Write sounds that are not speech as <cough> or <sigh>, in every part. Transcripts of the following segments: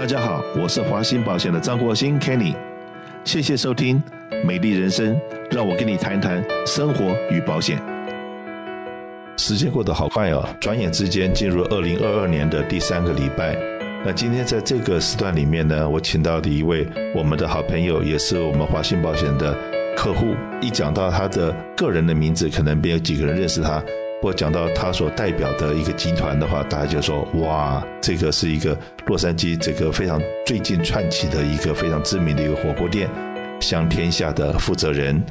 大家好，我是华兴保险的张国兴 Kenny，谢谢收听《美丽人生》，让我跟你谈谈生活与保险。时间过得好快哦，转眼之间进入二零二二年的第三个礼拜。那今天在这个时段里面呢，我请到的一位我们的好朋友，也是我们华兴保险的客户。一讲到他的个人的名字，可能没有几个人认识他。我讲到他所代表的一个集团的话，大家就说：哇，这个是一个洛杉矶这个非常最近串起的一个非常知名的一个火锅店——香天下的负责人，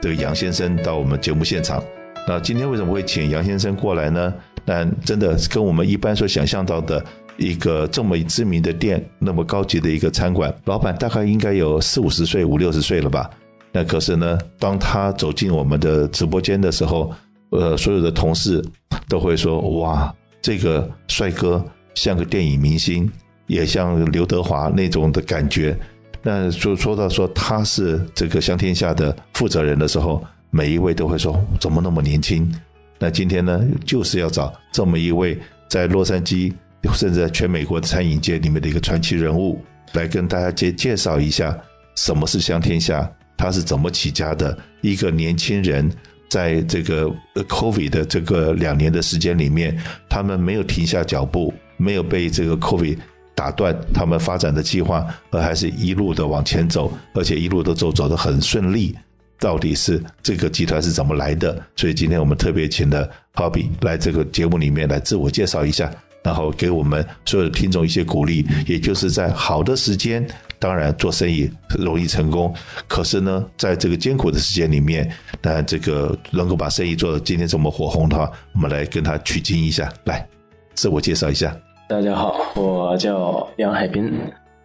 这个杨先生到我们节目现场。那今天为什么会请杨先生过来呢？那真的跟我们一般所想象到的一个这么知名的店，那么高级的一个餐馆，老板大概应该有四五十岁、五六十岁了吧？那可是呢，当他走进我们的直播间的时候，呃，所有的同事都会说：“哇，这个帅哥像个电影明星，也像刘德华那种的感觉。”那就说到说他是这个香天下的负责人的时候。每一位都会说怎么那么年轻？那今天呢，就是要找这么一位在洛杉矶，甚至在全美国餐饮界里面的一个传奇人物，来跟大家介介绍一下什么是香天下，他是怎么起家的。一个年轻人在这个 COVID 的这个两年的时间里面，他们没有停下脚步，没有被这个 COVID 打断他们发展的计划，而还是一路的往前走，而且一路都走走得很顺利。到底是这个集团是怎么来的？所以今天我们特别请了 Bobby 来这个节目里面来自我介绍一下，然后给我们所有的听众一些鼓励。也就是在好的时间，当然做生意容易成功，可是呢，在这个艰苦的时间里面，那这个能够把生意做到今天这么火红的话，我们来跟他取经一下。来，自我介绍一下。大家好，我叫杨海滨，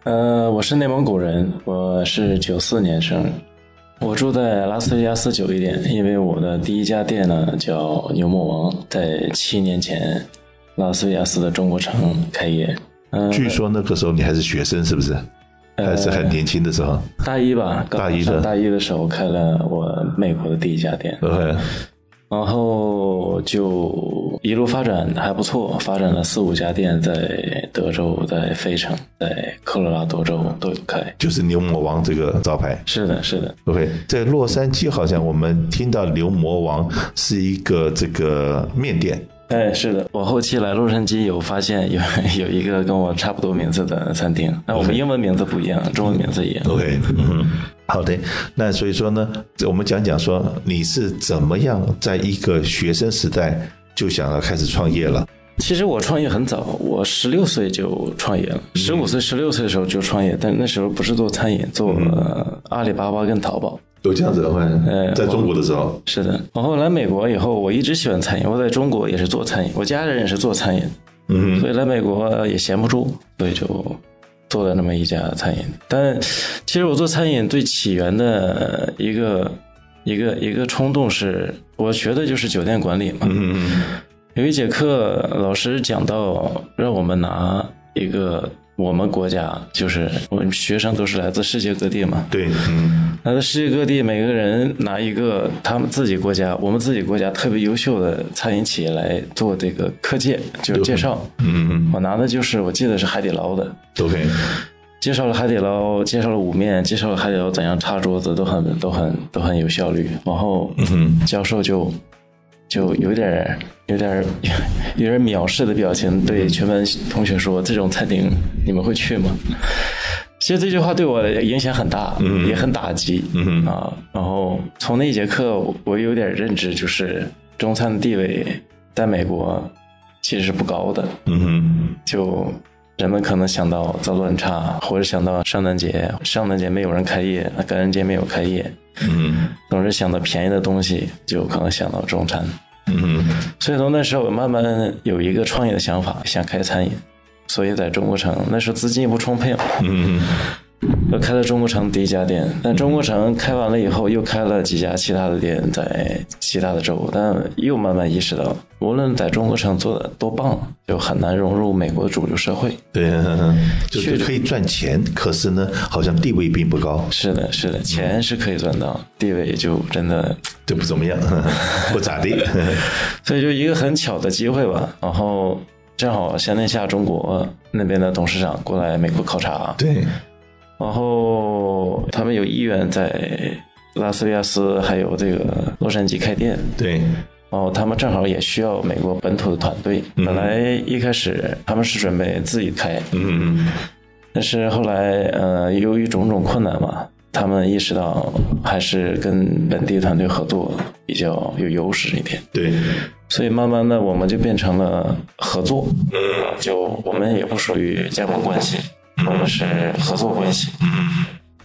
呃，我是内蒙古人，我是九四年生。我住在拉斯维加斯久一点，因为我的第一家店呢叫牛魔王，在七年前拉斯维加斯的中国城开业。嗯，据说那个时候你还是学生，是不是？还是很年轻的时候？大一吧，大一的大一的时候开了我美国的第一家店。OK。然后就一路发展还不错，发展了四五家店，在德州、在费城、在科罗拉多州都有开，就是牛魔王这个招牌。是的，是的。OK，在洛杉矶好像我们听到牛魔王是一个这个面店。哎，是的，我后期来洛杉矶有发现有有一个跟我差不多名字的餐厅，那我们英文名字不一样，中文名字一样。OK，嗯。好的，那所以说呢，我们讲讲说你是怎么样在一个学生时代就想要开始创业了。其实我创业很早，我十六岁就创业了，十五岁、十六岁的时候就创业，但那时候不是做餐饮，做阿里巴巴跟淘宝。都这样子的话，呃，在中国的时候是的。然后来美国以后，我一直喜欢餐饮，我在中国也是做餐饮，我家人也是做餐饮，嗯，所以来美国也闲不住，所以就。做了那么一家餐饮，但其实我做餐饮最起源的一个一个一个冲动是，我学的就是酒店管理嘛。嗯有一节课，老师讲到让我们拿一个。我们国家就是我们学生都是来自世界各地嘛，对，嗯，来自世界各地，每个人拿一个他们自己国家，我们自己国家特别优秀的餐饮企业来做这个课件，就是介绍，嗯嗯，我拿的就是我记得是海底捞的，OK，介绍了海底捞，介绍了五面，介绍了海底捞怎样擦桌子，都很都很都很有效率，然后教授就。就有点有点 <laughs> 有点藐视的表情，对全班同学说：“这种餐厅你们会去吗？”其实这句话对我影响很大，也很打击啊。然后从那一节课，我有点认知，就是中餐的地位在美国其实是不高的。就人们可能想到脏乱差，或者想到圣诞节，圣诞节没有人开业，感恩节没有开业。嗯，总是想到便宜的东西，就可能想到中餐。嗯，所以从那时候我慢慢有一个创业的想法，想开餐饮。所以在中国城那时候资金也不充沛嘛。嗯。又开了中国城第一家店，但中国城开完了以后，又开了几家其他的店在其他的州，但又慢慢意识到，无论在中国城做的多棒，就很难融入美国的主流社会。对，<laughs> 就是可以赚钱，可是呢，好像地位并不高。是的，是的，钱是可以赚到，地位就真的 <laughs> 就不怎么样，<laughs> 不咋地。所以就一个很巧的机会吧，然后。正好香天下中国那边的董事长过来美国考察，对，然后他们有意愿在拉斯维加斯还有这个洛杉矶开店，对，然后他们正好也需要美国本土的团队。本来一开始他们是准备自己开，嗯嗯但是后来呃由于种种困难嘛，他们意识到还是跟本地团队合作比较有优势一点。对，所以慢慢的我们就变成了合作，嗯。就我们也不属于加盟关系，我们是合作关系。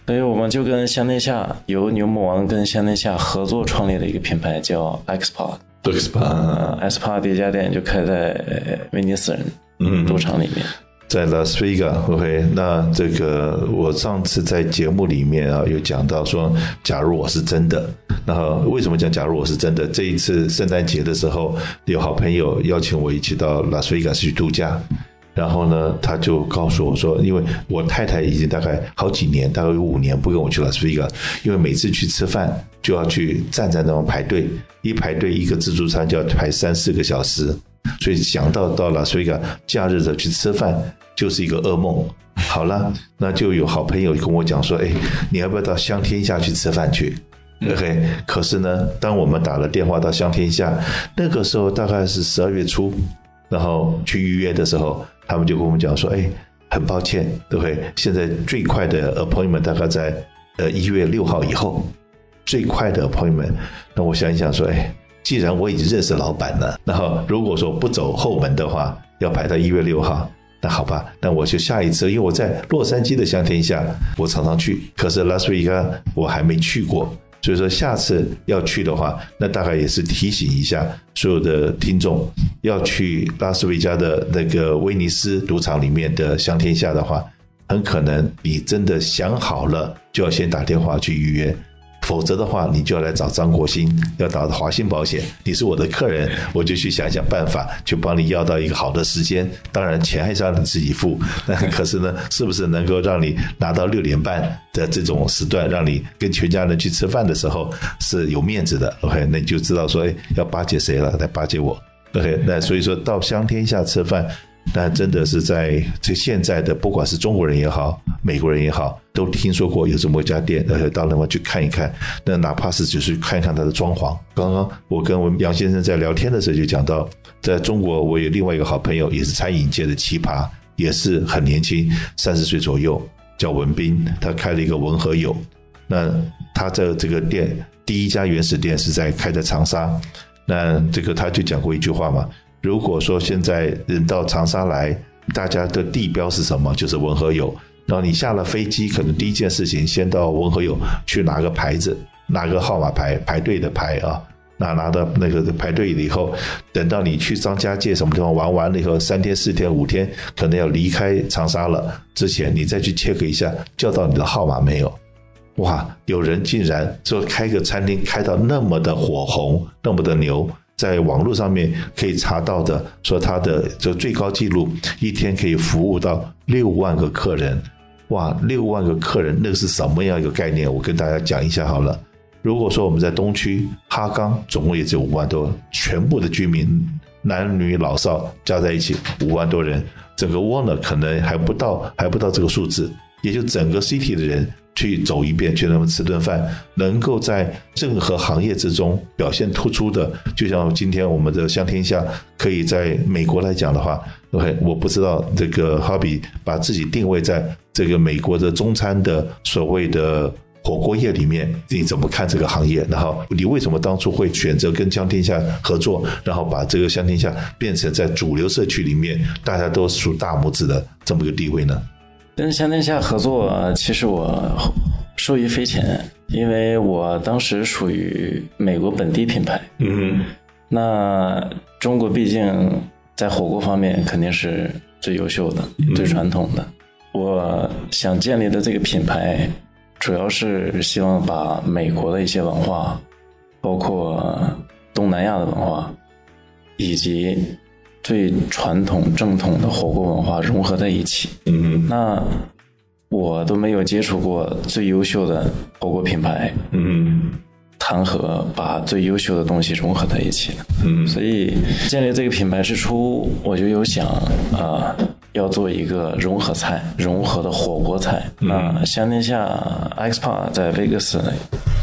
所以我们就跟香天下由牛魔王跟香天下合作创立的一个品牌叫？呃，XPod 第一家店就开在呃威尼斯人嗯赌场里面。在拉斯维加，OK，那这个我上次在节目里面啊有讲到说，假如我是真的，那为什么讲假如我是真的？这一次圣诞节的时候，有好朋友邀请我一起到拉斯维加斯去度假，然后呢，他就告诉我说，因为我太太已经大概好几年，大概有五年不跟我去拉斯维加，因为每次去吃饭就要去站在那边排队，一排队一个自助餐就要排三四个小时。所以想到到拉斯维加假日的去吃饭就是一个噩梦。好了，那就有好朋友跟我讲说，哎，你要不要到香天下去吃饭去？OK，可是呢，当我们打了电话到香天下，那个时候大概是十二月初，然后去预约的时候，他们就跟我们讲说，哎，很抱歉，对不对？现在最快的 appointment 大概在呃一月六号以后，最快的 appointment。那我想一想说，哎。既然我已经认识老板了，然后如果说不走后门的话，要排到一月六号，那好吧，那我就下一次，因为我在洛杉矶的香天下，我常常去，可是拉斯维加我还没去过，所以说下次要去的话，那大概也是提醒一下所有的听众，要去拉斯维加的那个威尼斯赌场里面的香天下的话，很可能你真的想好了，就要先打电话去预约。否则的话，你就要来找张国兴，要找华兴保险。你是我的客人，我就去想想办法，去帮你要到一个好的时间。当然，钱还是要你自己付。那 <laughs> 可是呢，是不是能够让你拿到六点半的这种时段，让你跟全家人去吃饭的时候是有面子的？OK，那你就知道说，哎，要巴结谁了？来巴结我。OK，那所以说到香天下吃饭。但真的是在这现在的，不管是中国人也好，美国人也好，都听说过有这么一家店，而且到那边去看一看。那哪怕是只是看一看它的装潢。刚刚我跟我们杨先生在聊天的时候就讲到，在中国我有另外一个好朋友，也是餐饮界的奇葩，也是很年轻，三十岁左右，叫文斌，他开了一个文和友。那他在这个店第一家原始店是在开在长沙。那这个他就讲过一句话嘛。如果说现在人到长沙来，大家的地标是什么？就是文和友。然后你下了飞机，可能第一件事情先到文和友去拿个牌子，拿个号码牌，排队的牌啊。那拿到那个排队了以后，等到你去张家界什么地方玩完了以后，三天、四天、五天，可能要离开长沙了之前，你再去 check 一下，叫到你的号码没有？哇，有人竟然说开个餐厅开到那么的火红，那么的牛。在网络上面可以查到的，说他的这最高纪录一天可以服务到六万个客人，哇，六万个客人，那个是什么样一个概念？我跟大家讲一下好了。如果说我们在东区哈冈，总共也只有五万多，全部的居民男女老少加在一起五万多人，整个窝呢可能还不到，还不到这个数字，也就整个 city 的人。去走一遍，去那么吃顿饭，能够在任何行业之中表现突出的，就像今天我们的香天下，可以在美国来讲的话，OK，我不知道这个哈比把自己定位在这个美国的中餐的所谓的火锅业里面，你怎么看这个行业？然后你为什么当初会选择跟香天下合作，然后把这个香天下变成在主流社区里面大家都竖大拇指的这么个地位呢？跟香天下合作，其实我受益匪浅，因为我当时属于美国本地品牌。嗯，那中国毕竟在火锅方面肯定是最优秀的、最传统的。我想建立的这个品牌，主要是希望把美国的一些文化，包括东南亚的文化，以及。最传统正统的火锅文化融合在一起，嗯，那我都没有接触过最优秀的火锅品牌，嗯，谈何把最优秀的东西融合在一起。嗯，所以建立这个品牌之初，我就有想啊。要做一个融合菜，融合的火锅菜。那香天下 XPA 在 Vegas，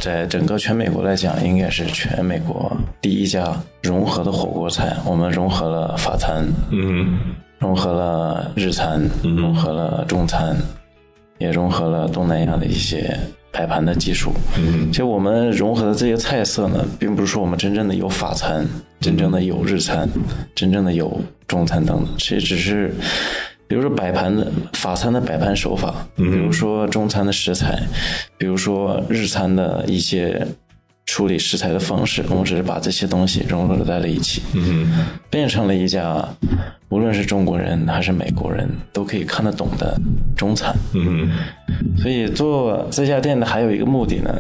在整个全美国来讲，应该是全美国第一家融合的火锅菜。我们融合了法餐，嗯，融合了日餐，融合了中餐，也融合了东南亚的一些摆盘的技术。嗯，其实我们融合的这些菜色呢，并不是说我们真正的有法餐，真正的有日餐，真正的有。中餐等等，其实只是，比如说摆盘的法餐的摆盘手法，比如说中餐的食材，比如说日餐的一些处理食材的方式，我们只是把这些东西融合在了一起，嗯变成了一家无论是中国人还是美国人都可以看得懂的中餐。嗯所以做这家店的还有一个目的呢。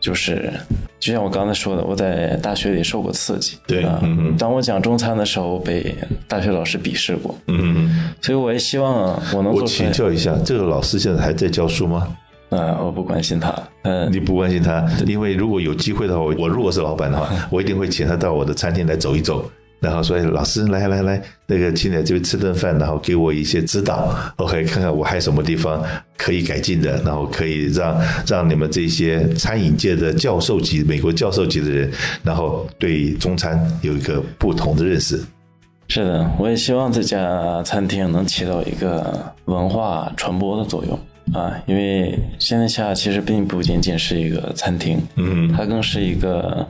就是，就像我刚才说的，我在大学里受过刺激。对啊，当我讲中餐的时候，被大学老师鄙视过。嗯，所以我也希望我能。我请教一下，这个老师现在还在教书吗？啊，我不关心他。嗯，你不关心他，因为如果有机会的话，我如果是老板的话，我一定会请他到我的餐厅来走一走。然后说老师来来来，那个进来这边吃顿饭，然后给我一些指导，OK，看看我还有什么地方可以改进的，然后可以让让你们这些餐饮界的教授级、美国教授级的人，然后对中餐有一个不同的认识。是的，我也希望这家餐厅能起到一个文化传播的作用啊，因为现在下其实并不仅仅是一个餐厅，嗯，它更是一个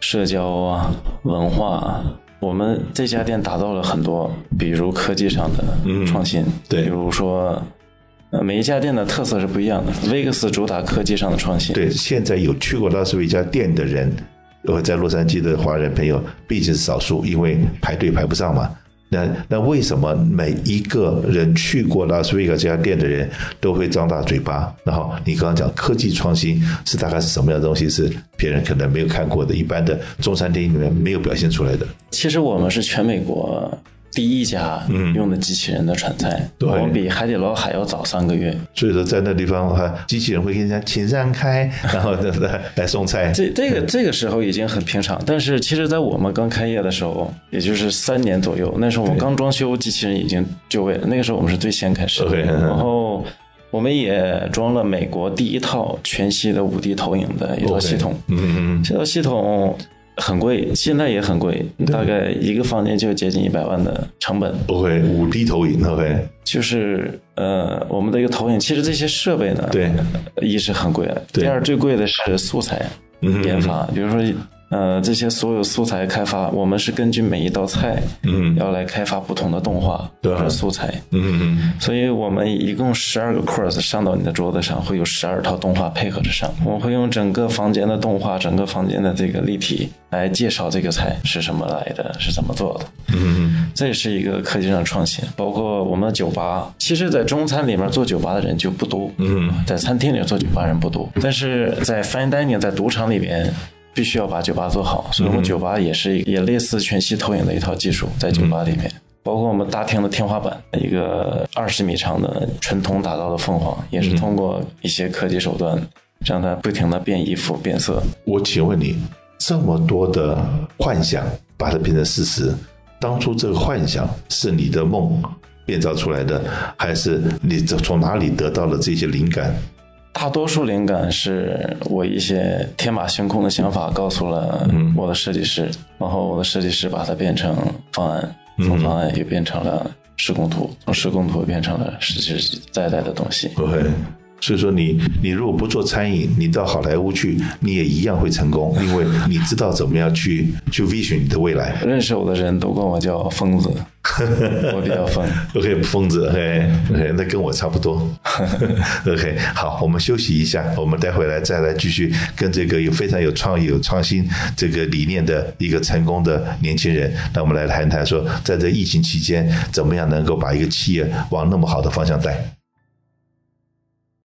社交啊文化。啊我们这家店打造了很多，比如科技上的创新，对，比如说，呃，每一家店的特色是不一样的。威克斯主打科技上的创新，对，现在有去过拉斯维加店的人，呃，在洛杉矶的华人朋友毕竟是少数，因为排队排不上嘛。那那为什么每一个人去过拉斯维加这家店的人都会张大嘴巴？然后你刚刚讲科技创新是大概是什么样的东西？是别人可能没有看过的，一般的中餐厅里面没有表现出来的。其实我们是全美国。第一家用的机器人的传菜，我们比海底捞还要早三个月。所以说，在那地方哈，机器人会跟人家请让开，<laughs> 然后来来送菜。这这个这个时候已经很平常，但是其实，在我们刚开业的时候，也就是三年左右，那时候我们刚装修，机器人已经就位了。那个时候我们是最先开始，然后我们也装了美国第一套全息的五 D 投影的一套系统。嗯嗯，这套系统。很贵，现在也很贵，大概一个房间就接近一百万的成本。OK，五 D 投影，OK，就是呃，我们的一个投影，其实这些设备呢，对，一是很贵，第二最贵的是素材研发，比如说。呃，这些所有素材开发，我们是根据每一道菜，嗯，要来开发不同的动画和素材，嗯嗯，所以我们一共十二个 course 上到你的桌子上，会有十二套动画配合着上。我会用整个房间的动画，整个房间的这个立体来介绍这个菜是什么来的，是怎么做的，嗯嗯，这也是一个科技上的创新。包括我们的酒吧，其实，在中餐里面做酒吧的人就不多，嗯，在餐厅里做酒吧人不多，但是在 fine dining 在赌场里边。必须要把酒吧做好，所以我们酒吧也是也类似全息投影的一套技术在酒吧里面，包括我们大厅的天花板一个二十米长的纯铜打造的凤凰，也是通过一些科技手段让它不停的变衣服变色。我请问你，这么多的幻想把它变成事实，当初这个幻想是你的梦变造出来的，还是你从哪里得到了这些灵感？大多数灵感是我一些天马行空的想法告诉了我的设计师，然后我的设计师把它变成方案，从方案又变成了施工图，从施工图变成了实实在在的东西。对，所以说你你如果不做餐饮，你到好莱坞去，你也一样会成功，<laughs> 因为你知道怎么样去去 vision 你的未来。认识我的人都管我叫疯子。<laughs> 我比较疯，OK，疯子，OK，OK，那跟我差不多，<laughs> OK，好，我们休息一下，我们待会来再来继续跟这个有非常有创意、有创新这个理念的一个成功的年轻人，那我们来谈谈说，在这疫情期间，怎么样能够把一个企业往那么好的方向带。